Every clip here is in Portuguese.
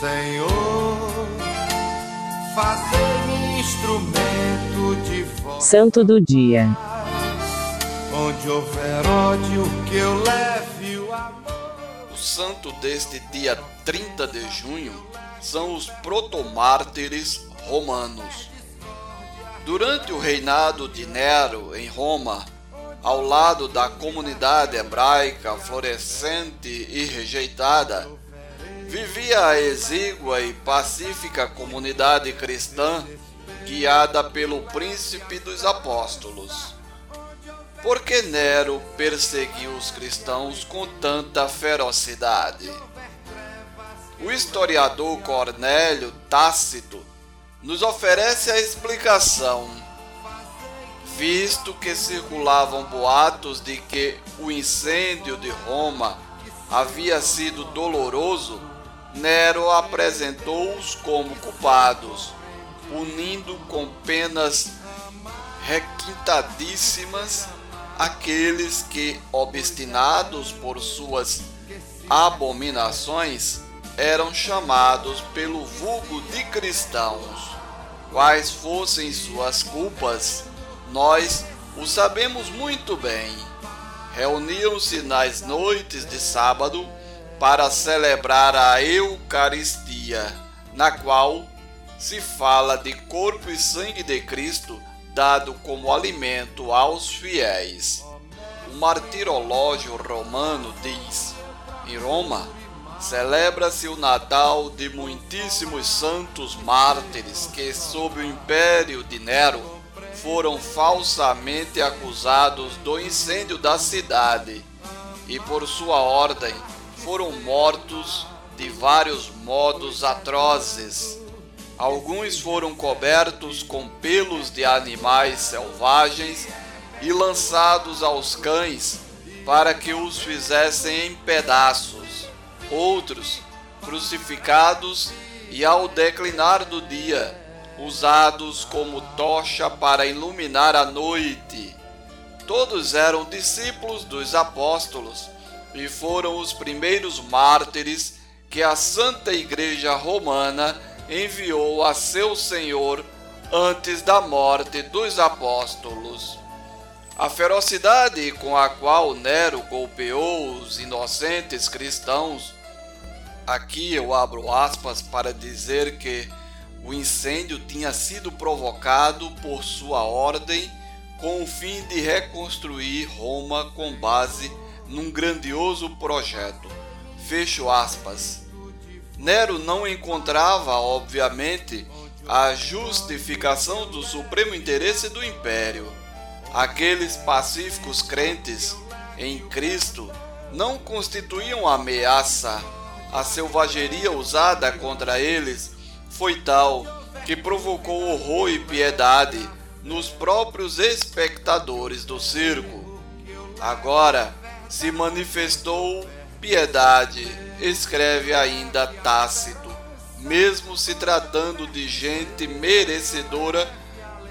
Senhor, instrumento de voz. Santo do dia. Onde houver ódio, que eu leve o amor. O santo deste dia 30 de junho são os protomártires romanos. Durante o reinado de Nero em Roma, ao lado da comunidade hebraica florescente e rejeitada, vivia a exígua e pacífica comunidade cristã guiada pelo príncipe dos apóstolos. Por que Nero perseguiu os cristãos com tanta ferocidade? O historiador Cornélio Tácito nos oferece a explicação. Visto que circulavam boatos de que o incêndio de Roma havia sido doloroso, Nero apresentou-os como culpados, punindo com penas requintadíssimas aqueles que, obstinados por suas abominações, eram chamados pelo vulgo de cristãos. Quais fossem suas culpas, nós o sabemos muito bem. Reuniram-se nas noites de sábado para celebrar a Eucaristia, na qual se fala de corpo e sangue de Cristo dado como alimento aos fiéis. O martirológio romano diz: em Roma, celebra-se o Natal de muitíssimos santos mártires que, sob o império de Nero, foram falsamente acusados do incêndio da cidade e, por sua ordem, foram mortos de vários modos atrozes. Alguns foram cobertos com pelos de animais selvagens e lançados aos cães para que os fizessem em pedaços outros crucificados e ao declinar do dia, usados como tocha para iluminar a noite. Todos eram discípulos dos apóstolos e foram os primeiros mártires que a Santa Igreja Romana enviou a seu Senhor antes da morte dos apóstolos. A ferocidade com a qual Nero golpeou os inocentes cristãos Aqui eu abro aspas para dizer que o incêndio tinha sido provocado por sua ordem com o fim de reconstruir Roma com base num grandioso projeto. Fecho aspas. Nero não encontrava, obviamente, a justificação do supremo interesse do império. Aqueles pacíficos crentes em Cristo não constituíam ameaça a selvageria usada contra eles foi tal que provocou horror e piedade nos próprios espectadores do circo. Agora se manifestou piedade, escreve ainda Tácito, mesmo se tratando de gente merecedora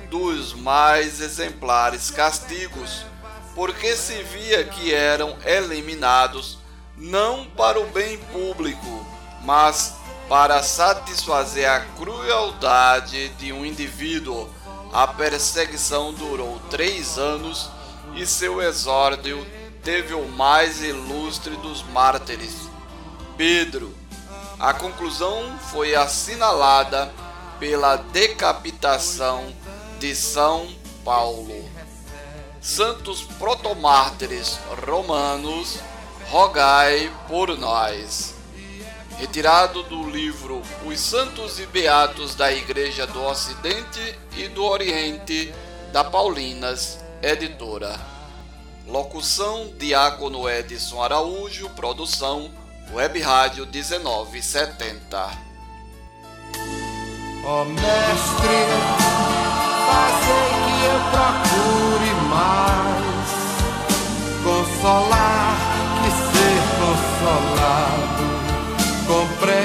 dos mais exemplares castigos, porque se via que eram eliminados não para o bem público, mas para satisfazer a crueldade de um indivíduo. A perseguição durou três anos e seu exórdio teve o mais ilustre dos mártires, Pedro. A conclusão foi assinalada pela decapitação de São Paulo. Santos protomártires romanos rogai por nós. Retirado do livro Os Santos e Beatos da Igreja do Ocidente e do Oriente, da Paulinas, editora. Locução: Diácono Edson Araújo. Produção: Web Rádio 1970. Ó oh, mestre, fazei que eu procure mais consolar que ser consolado, compreender.